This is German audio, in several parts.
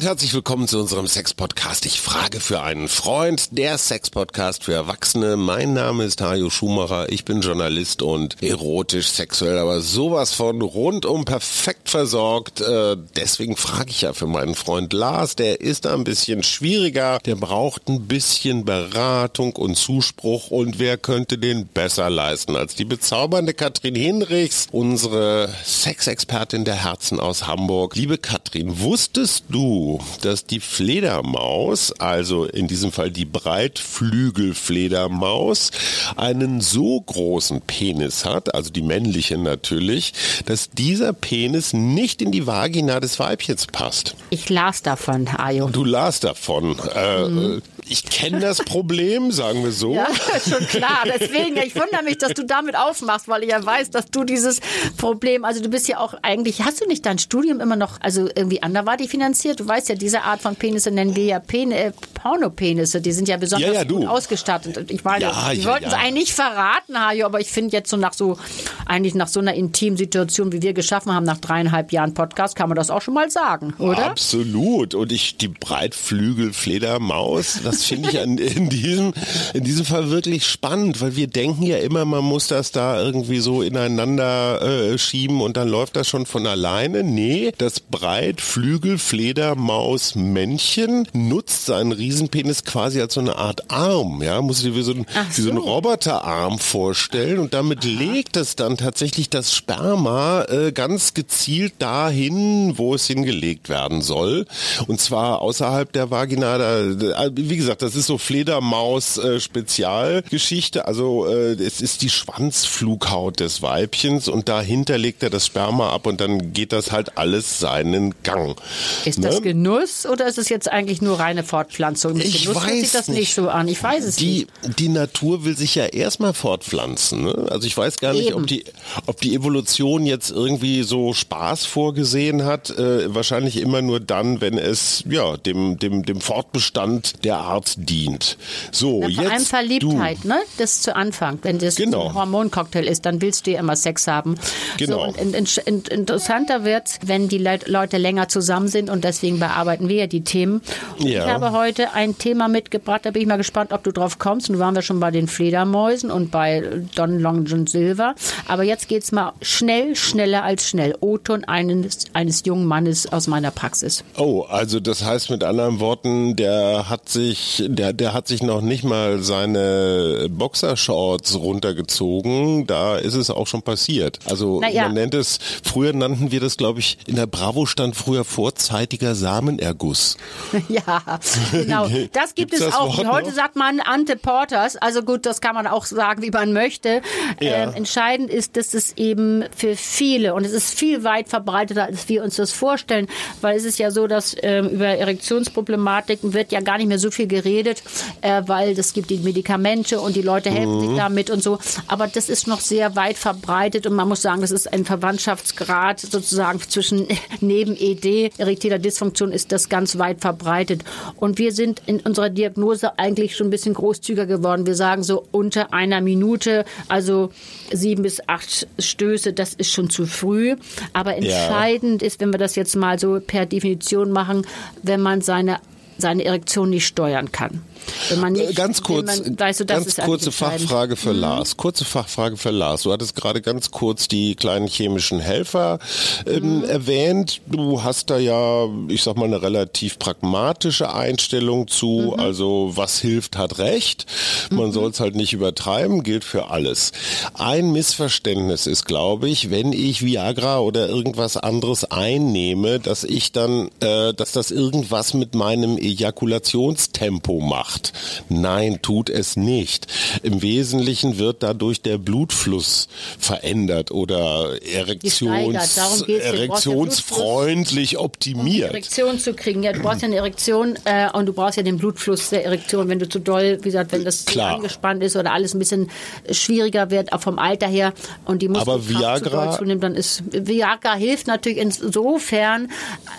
Und herzlich willkommen zu unserem Sex-Podcast. Ich frage für einen Freund, der Sex-Podcast für Erwachsene. Mein Name ist Hajo Schumacher. Ich bin Journalist und erotisch, sexuell, aber sowas von rundum perfekt versorgt. Äh, deswegen frage ich ja für meinen Freund Lars. Der ist ein bisschen schwieriger. Der braucht ein bisschen Beratung und Zuspruch. Und wer könnte den besser leisten als die bezaubernde Katrin Hinrichs, unsere Sexexpertin der Herzen aus Hamburg. Liebe Katrin, wusstest du, dass die Fledermaus, also in diesem Fall die Breitflügelfledermaus, einen so großen Penis hat, also die männliche natürlich, dass dieser Penis nicht in die Vagina des Weibchens passt. Ich las davon, Ajo. Du las davon. Äh, mhm. Ich kenne das Problem, sagen wir so. Ja, schon klar. Deswegen, ich wundere mich, dass du damit aufmachst, weil ich ja weiß, dass du dieses Problem, also du bist ja auch eigentlich, hast du nicht dein Studium immer noch, also irgendwie anderweitig finanziert? Du weißt ja, diese Art von Penisse nennen wir ja Pen äh, Pornopenisse. Die sind ja besonders ja, ja, gut ausgestattet. Und ich meine, ja, die wollten es eigentlich nicht verraten, Hajo, aber ich finde jetzt so nach so, eigentlich nach so einer intimen Situation, wie wir geschaffen haben, nach dreieinhalb Jahren Podcast, kann man das auch schon mal sagen, oder? Absolut. Und ich, die Breitflügelfledermaus, das das finde ich an, in, diesem, in diesem Fall wirklich spannend, weil wir denken ja immer, man muss das da irgendwie so ineinander äh, schieben und dann läuft das schon von alleine. Nee, das Breitflügelfledermaus-Männchen nutzt seinen Riesenpenis quasi als so eine Art Arm. Ja, muss ich wie so, ein, so. wie so einen Roboterarm vorstellen und damit legt es dann tatsächlich das Sperma äh, ganz gezielt dahin, wo es hingelegt werden soll. Und zwar außerhalb der Vagina. Da, wie gesagt, gesagt, das ist so Fledermaus-Spezialgeschichte. Äh, also äh, es ist die Schwanzflughaut des Weibchens und dahinter legt er das Sperma ab und dann geht das halt alles seinen Gang. Ist ne? das Genuss oder ist es jetzt eigentlich nur reine Fortpflanzung? Mit ich Genuss weiß sieht das nicht. so an. Ich weiß es die, nicht. Die Natur will sich ja erstmal fortpflanzen. Ne? Also ich weiß gar nicht, ob die, ob die Evolution jetzt irgendwie so Spaß vorgesehen hat. Äh, wahrscheinlich immer nur dann, wenn es ja dem, dem, dem Fortbestand der Art Art dient. So, Na, vor jetzt allem Verliebtheit, du. ne? Das zu Anfang. Wenn das genau. ein Hormoncocktail ist, dann willst du ja immer Sex haben. Genau. So, und, und, und interessanter wird wenn die Leute länger zusammen sind und deswegen bearbeiten wir ja die Themen. Ja. Ich habe heute ein Thema mitgebracht, da bin ich mal gespannt, ob du drauf kommst. Und waren wir schon bei den Fledermäusen und bei Don Long John Silver. Aber jetzt geht es mal schnell, schneller als schnell. O-Ton eines, eines jungen Mannes aus meiner Praxis. Oh, also das heißt mit anderen Worten, der hat sich der, der hat sich noch nicht mal seine Boxershorts runtergezogen. Da ist es auch schon passiert. Also ja. man nennt es, früher nannten wir das, glaube ich, in der Bravo stand früher vorzeitiger Samenerguss. Ja, genau. Das gibt es auch. Heute noch? sagt man Ante Porters. Also gut, das kann man auch sagen, wie man möchte. Ja. Ähm, entscheidend ist, dass es eben für viele und es ist viel weit verbreiteter, als wir uns das vorstellen, weil es ist ja so, dass ähm, über Erektionsproblematiken wird ja gar nicht mehr so viel geredet, äh, weil es gibt die Medikamente und die Leute helfen mhm. sich damit und so. Aber das ist noch sehr weit verbreitet und man muss sagen, das ist ein Verwandtschaftsgrad sozusagen zwischen neben ED, erektiler Dysfunktion, ist das ganz weit verbreitet. Und wir sind in unserer Diagnose eigentlich schon ein bisschen großzügiger geworden. Wir sagen so unter einer Minute, also sieben bis acht Stöße, das ist schon zu früh. Aber entscheidend ja. ist, wenn wir das jetzt mal so per Definition machen, wenn man seine seine Erektion nicht steuern kann. Wenn man nicht, ganz kurz, man, weißt du, ganz kurze Fachfrage für mhm. Lars. Kurze Fachfrage für Lars. Du hattest gerade ganz kurz die kleinen chemischen Helfer ähm, mhm. erwähnt. Du hast da ja, ich sag mal, eine relativ pragmatische Einstellung zu. Mhm. Also was hilft, hat recht. Man mhm. soll es halt nicht übertreiben, gilt für alles. Ein Missverständnis ist, glaube ich, wenn ich Viagra oder irgendwas anderes einnehme, dass ich dann, äh, dass das irgendwas mit meinem Ejakulationstempo macht macht. Nein, tut es nicht. Im Wesentlichen wird dadurch der Blutfluss verändert oder Erektions, erektionsfreundlich optimiert. Um Erektion zu kriegen. Ja, du brauchst ja eine Erektion äh, und du brauchst ja den Blutfluss der Erektion. Wenn du zu doll, wie gesagt, wenn das Klar. angespannt ist oder alles ein bisschen schwieriger wird, auch vom Alter her und die Muskelkraft zu doll zunimmt, dann ist Viagra hilft natürlich insofern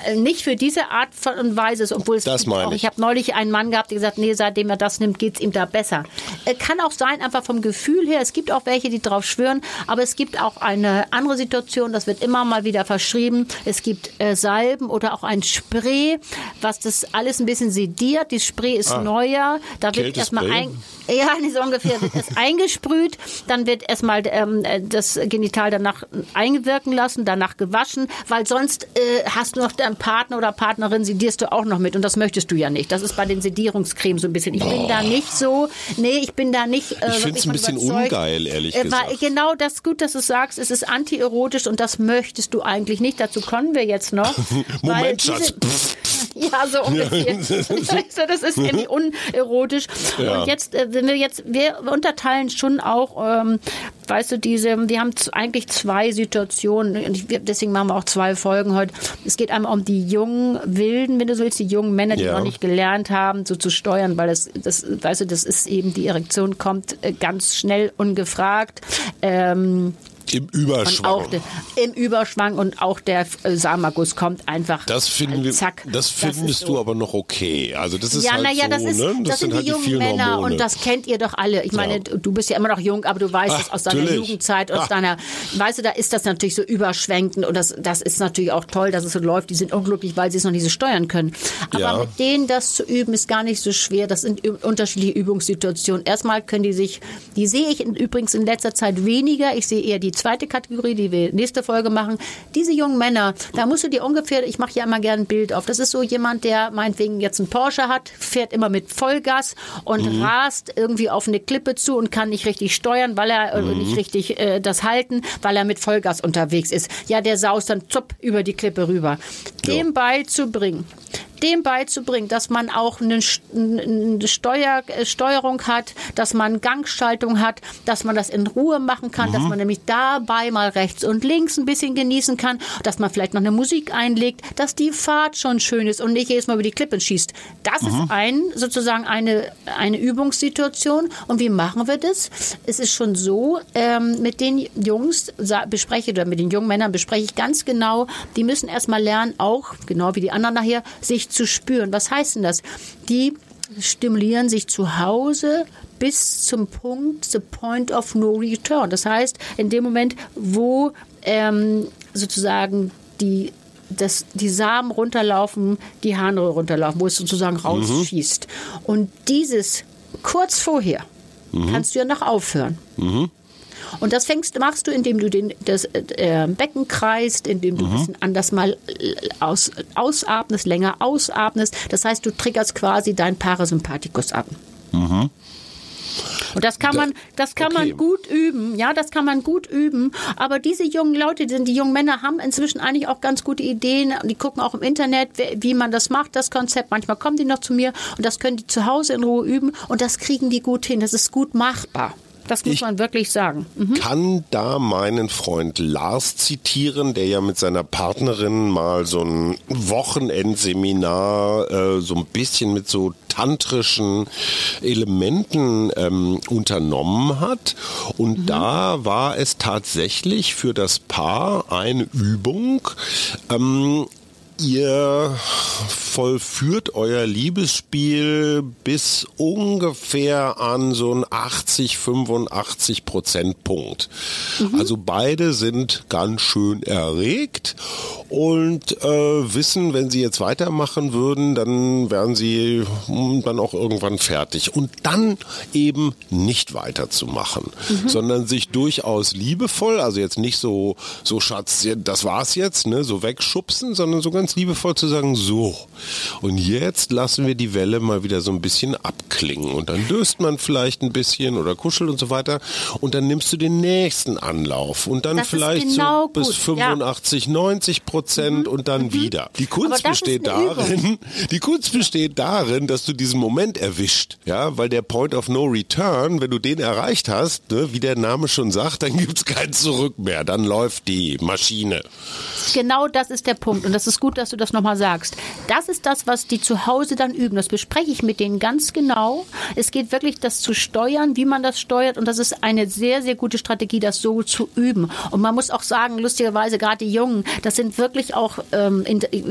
äh, nicht für diese Art von Weise, obwohl es das auch. Ich, ich habe neulich einen Mann gehabt, der gesagt, nee, seitdem er das nimmt, geht's ihm da besser. Äh, kann auch sein, einfach vom Gefühl her. Es gibt auch welche, die drauf schwören, aber es gibt auch eine andere Situation, das wird immer mal wieder verschrieben. Es gibt äh, Salben oder auch ein Spray, was das alles ein bisschen sediert. Die Spray ist ah, neuer. Da wird erstmal ein, ja, so ungefähr wird es eingesprüht, dann wird erstmal ähm, das Genital danach eingewirken lassen, danach gewaschen, weil sonst äh, hast du noch deinen Partner oder Partnerin, sedierst du auch noch mit und das möchtest du ja nicht. Das ist bei den Sedierungscremes so ein bisschen. Ich bin da nicht so, nee, ich bin da nicht. Äh, ich finde es ein bisschen überzeugt. ungeil, ehrlich äh, gesagt. Genau, das ist gut, dass du sagst, es ist antierotisch und das möchtest du eigentlich nicht. Dazu kommen wir jetzt noch. Moment, Schatz. ja, so ungefähr. das ist irgendwie unerotisch. Ja. Und jetzt, äh, wenn wir jetzt, wir unterteilen schon auch, ähm, weißt du, diese, wir haben eigentlich zwei Situationen, und deswegen machen wir auch zwei Folgen heute. Es geht einmal um die jungen Wilden, wenn du so willst, die jungen Männer, die ja. noch nicht gelernt haben, so zu steuern, weil das, das, weißt du, das ist eben, die Erektion kommt äh, ganz schnell ungefragt. Ähm, im Überschwang. Und auch de, Im Überschwang und auch der äh, Samagus kommt einfach. Das finden wir, zack. Das findest das du so. aber noch okay. Also das ist ja, halt naja, so, das, ist, ne? das, das sind, halt die jungen Männer Hormone. und das kennt ihr doch alle. Ich meine, ja. du bist ja immer noch jung, aber du weißt es aus deiner natürlich. Jugendzeit, aus Ach. deiner, weißt du, da ist das natürlich so überschwenkend und das, das ist natürlich auch toll, dass es so läuft. Die sind unglücklich, weil sie es noch nicht so steuern können. Aber ja. mit denen das zu üben, ist gar nicht so schwer. Das sind unterschiedliche Übungssituationen. Erstmal können die sich, die sehe ich übrigens in letzter Zeit weniger. Ich sehe eher die zweite Kategorie, die wir nächste Folge machen. Diese jungen Männer, da musst du dir ungefähr, ich mache ja immer gerne ein Bild auf. Das ist so jemand, der meinetwegen jetzt einen Porsche hat, fährt immer mit Vollgas und mhm. rast irgendwie auf eine Klippe zu und kann nicht richtig steuern, weil er äh, mhm. nicht richtig äh, das halten, weil er mit Vollgas unterwegs ist. Ja, der saust dann zupp über die Klippe rüber. Dem ja. beizubringen, dem beizubringen, dass man auch eine, Steuer, äh, Steuerung hat, dass man Gangschaltung hat, dass man das in Ruhe machen kann, mhm. dass man nämlich dabei mal rechts und links ein bisschen genießen kann, dass man vielleicht noch eine Musik einlegt, dass die Fahrt schon schön ist und nicht jedes Mal über die Klippen schießt. Das mhm. ist ein, sozusagen eine, eine Übungssituation. Und wie machen wir das? Es ist schon so, ähm, mit den Jungs bespreche oder mit den jungen Männern bespreche ich ganz genau, die müssen erstmal lernen, auch, genau wie die anderen nachher, sich zu spüren. Was heißt denn das? Die stimulieren sich zu Hause bis zum Punkt, the point of no return. Das heißt, in dem Moment, wo ähm, sozusagen die dass die Samen runterlaufen, die Harnröhre runterlaufen, wo es sozusagen mhm. rausschießt. Mhm. Und dieses kurz vorher mhm. kannst du ja noch aufhören. Mhm. Und das fängst, machst du, indem du den, das äh, Becken kreist, indem du mhm. ein bisschen anders mal äh, aus, ausatmest, länger ausatmest. Das heißt, du triggerst quasi deinen Parasympathikus ab. Mhm. Und das kann man, das kann okay. man gut üben. Ja, das kann man gut üben. Aber diese jungen Leute, die, die jungen Männer haben inzwischen eigentlich auch ganz gute Ideen. Die gucken auch im Internet, wie man das macht, das Konzept. Manchmal kommen die noch zu mir und das können die zu Hause in Ruhe üben und das kriegen die gut hin. Das ist gut machbar. Das muss ich man wirklich sagen. Mhm. Kann da meinen Freund Lars zitieren, der ja mit seiner Partnerin mal so ein Wochenendseminar äh, so ein bisschen mit so tantrischen Elementen ähm, unternommen hat. Und mhm. da war es tatsächlich für das Paar eine Übung, ähm, ihr vollführt euer Liebesspiel bis ungefähr an so einen 80, 85 Prozent Punkt. Mhm. Also beide sind ganz schön erregt und äh, wissen, wenn sie jetzt weitermachen würden, dann wären sie hm, dann auch irgendwann fertig. Und dann eben nicht weiterzumachen, mhm. sondern sich durchaus liebevoll, also jetzt nicht so, so Schatz, das war's jetzt, ne, so wegschubsen, sondern so ganz ganz liebevoll zu sagen, so, und jetzt lassen wir die Welle mal wieder so ein bisschen abklingen. Und dann löst man vielleicht ein bisschen oder kuschelt und so weiter. Und dann nimmst du den nächsten Anlauf. Und dann das vielleicht genau so bis gut. 85, ja. 90 Prozent mhm. und dann mhm. wieder. Die Kunst besteht darin, die Kunst besteht darin, dass du diesen Moment erwischt. Ja, weil der Point of No Return, wenn du den erreicht hast, ne, wie der Name schon sagt, dann gibt es kein Zurück mehr. Dann läuft die Maschine. Genau das ist der Punkt. Und das ist gut, dass du das nochmal sagst. Das ist das, was die zu Hause dann üben. Das bespreche ich mit denen ganz genau. Es geht wirklich, das zu steuern, wie man das steuert. Und das ist eine sehr, sehr gute Strategie, das so zu üben. Und man muss auch sagen, lustigerweise, gerade die Jungen, das sind wirklich auch ähm,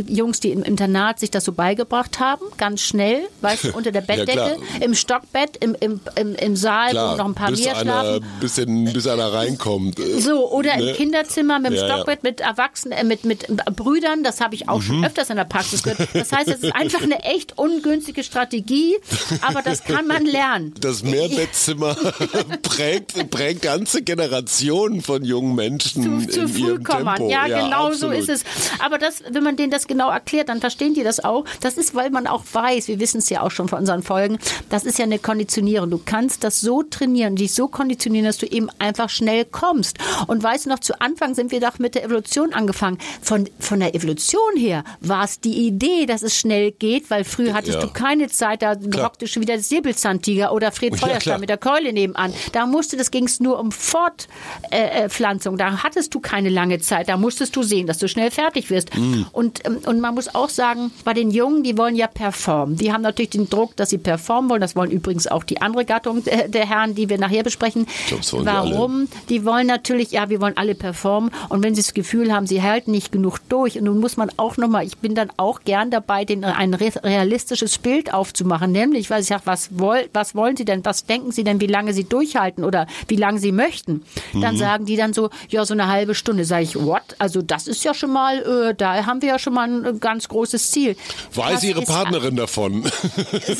Jungs, die im Internat sich das so beigebracht haben, ganz schnell, weißt du, unter der Bettdecke, ja, im Stockbett, im, im, im, im Saal, klar, wo noch ein paar bis mehr schlafen. Bis, bis einer reinkommt. So, oder ne? im Kinderzimmer mit dem ja, Stockbett, mit Erwachsenen, äh, mit, mit Brüdern, das habe ich auch mhm. schon öfters in der Praxis gehört. Das heißt, es ist einfach eine echt ungünstige Strategie, aber das kann man lernen. Das Mehrbettzimmer prägt, prägt ganze Generationen von jungen Menschen zu, zu früh kommen. Tempo. Ja, ja genau absolut. so ist es. Aber das, wenn man denen das genau erklärt, dann verstehen die das auch. Das ist, weil man auch weiß, wir wissen es ja auch schon von unseren Folgen, das ist ja eine Konditionierung. Du kannst das so trainieren, dich so konditionieren, dass du eben einfach schnell kommst. Und weißt du noch, zu Anfang sind wir doch mit der Evolution angefangen. Von, von der Evolution her war es die Idee, dass es schnell geht, weil früher hattest ja. du keine Zeit, da klar. hockte schon wieder der Säbelzahntiger oder Fred Feuerstein ja, mit der Keule nebenan. Da musste, das ging es nur um Fortpflanzung. da hattest du keine lange Zeit. Da musstest du sehen, dass du schnell fertig wirst. Mhm. Und, ähm, und man muss auch sagen, bei den Jungen, die wollen ja performen. Die haben natürlich den Druck, dass sie performen wollen. Das wollen übrigens auch die andere Gattung der, der Herren, die wir nachher besprechen. Warum? Die, die wollen natürlich, ja, wir wollen alle performen. Und wenn sie das Gefühl haben, sie halten nicht genug durch, und nun muss man auch nochmal, ich bin dann auch gern dabei, den, ein realistisches Bild aufzumachen. Nämlich, weil ich sage, was, woll, was wollen sie denn? Was denken sie denn, wie lange sie durchhalten oder wie lange sie möchten? Dann mhm. sagen die dann so, ja, so eine halbe Stunde. Sage ich, what? Also das ist ja schon mal, äh, da haben wir ja schon mal ein ganz großes Ziel. Weiß das Ihre Partnerin davon?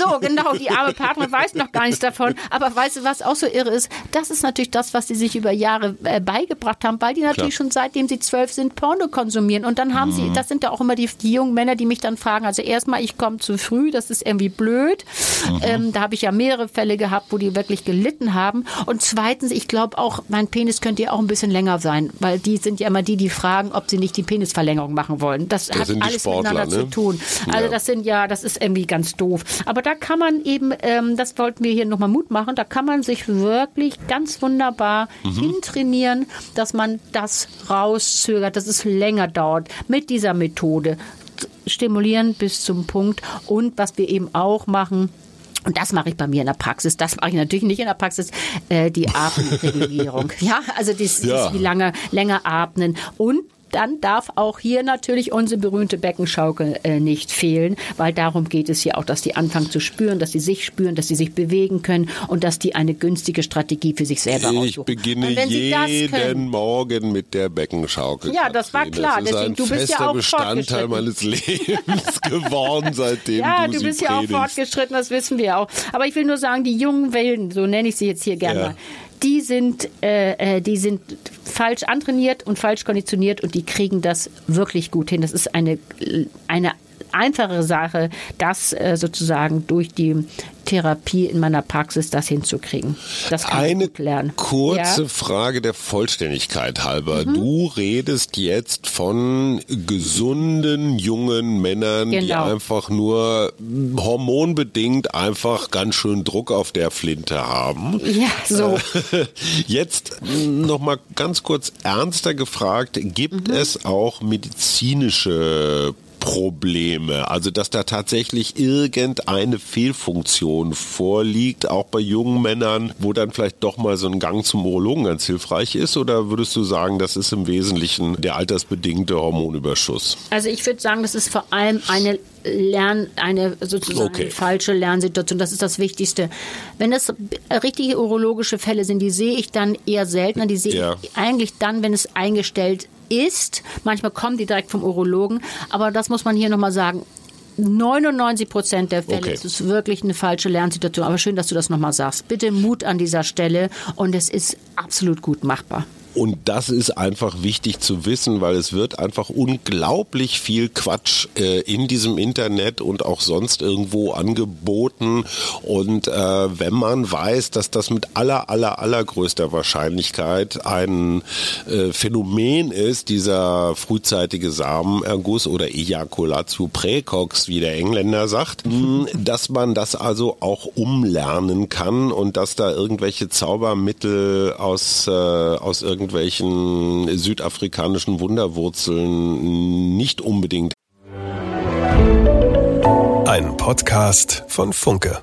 So, genau, die arme Partnerin weiß noch gar nichts davon. Aber weißt du, was auch so irre ist? Das ist natürlich das, was sie sich über Jahre äh, beigebracht haben, weil die natürlich Klar. schon seitdem sie zwölf sind Porno konsumieren. Und dann haben mhm. sie, das sind ja auch immer die, die, jungen Männer, die mich dann fragen, also erstmal, ich komme zu früh, das ist irgendwie blöd. Mhm. Ähm, da habe ich ja mehrere Fälle gehabt, wo die wirklich gelitten haben. Und zweitens, ich glaube auch, mein Penis könnte ja auch ein bisschen länger sein, weil die sind ja immer die, die fragen, ob sie nicht die Penisverlängerung machen wollen. Das, das hat alles Sportler, miteinander ne? zu tun. Also ja. das sind ja, das ist irgendwie ganz doof. Aber da kann man eben, ähm, das wollten wir hier nochmal Mut machen, da kann man sich wirklich ganz wunderbar mhm. hintrainieren, dass man das rauszögert, dass es länger dauert mit dieser Methode. Stimulieren bis zum Punkt. Und was wir eben auch machen, und das mache ich bei mir in der Praxis. Das mache ich natürlich nicht in der Praxis. Äh, die Atemregulierung. ja, also das, ja. das wie lange länger atmen und dann darf auch hier natürlich unsere berühmte Beckenschaukel äh, nicht fehlen, weil darum geht es hier auch, dass die anfangen zu spüren, dass sie sich spüren, dass sie sich bewegen können und dass die eine günstige Strategie für sich selber aussuchen. Ich beginne jeden können, Morgen mit der Beckenschaukel. Ja, das war klar. Das ist Deswegen, ein du bist ja auch Bestandteil meines Lebens geworden, seitdem ja, du, du bist ja auch fortgeschritten, das wissen wir auch. Aber ich will nur sagen, die jungen Wilden, so nenne ich sie jetzt hier gerne ja. mal, die sind, äh, äh, die sind falsch antrainiert und falsch konditioniert und die kriegen das wirklich gut hin. Das ist eine, eine einfache Sache, das äh, sozusagen durch die Therapie in meiner Praxis das hinzukriegen. Das kann Eine ich lernen. kurze ja? Frage der Vollständigkeit halber. Mhm. Du redest jetzt von gesunden jungen Männern, genau. die einfach nur hormonbedingt einfach ganz schön Druck auf der Flinte haben. Ja, so. Jetzt noch mal ganz kurz ernster gefragt, gibt mhm. es auch medizinische Probleme. Also dass da tatsächlich irgendeine Fehlfunktion vorliegt, auch bei jungen Männern, wo dann vielleicht doch mal so ein Gang zum Urologen ganz hilfreich ist? Oder würdest du sagen, das ist im Wesentlichen der altersbedingte Hormonüberschuss? Also ich würde sagen, das ist vor allem eine Lern, eine sozusagen okay. falsche Lernsituation. Das ist das Wichtigste. Wenn das richtige urologische Fälle sind, die sehe ich dann eher seltener. Die sehe ja. ich eigentlich dann, wenn es eingestellt ist. Manchmal kommen die direkt vom Urologen, aber das muss man hier nochmal sagen. 99 Prozent der Fälle okay. ist es wirklich eine falsche Lernsituation. Aber schön, dass du das nochmal sagst. Bitte Mut an dieser Stelle und es ist absolut gut machbar. Und das ist einfach wichtig zu wissen, weil es wird einfach unglaublich viel Quatsch äh, in diesem Internet und auch sonst irgendwo angeboten. Und äh, wenn man weiß, dass das mit aller, aller, allergrößter Wahrscheinlichkeit ein äh, Phänomen ist, dieser frühzeitige Samenerguss oder Ejaculatio precox, wie der Engländer sagt, dass man das also auch umlernen kann und dass da irgendwelche Zaubermittel aus, äh, aus irgendeinem irgendwelchen südafrikanischen Wunderwurzeln nicht unbedingt. Ein Podcast von Funke.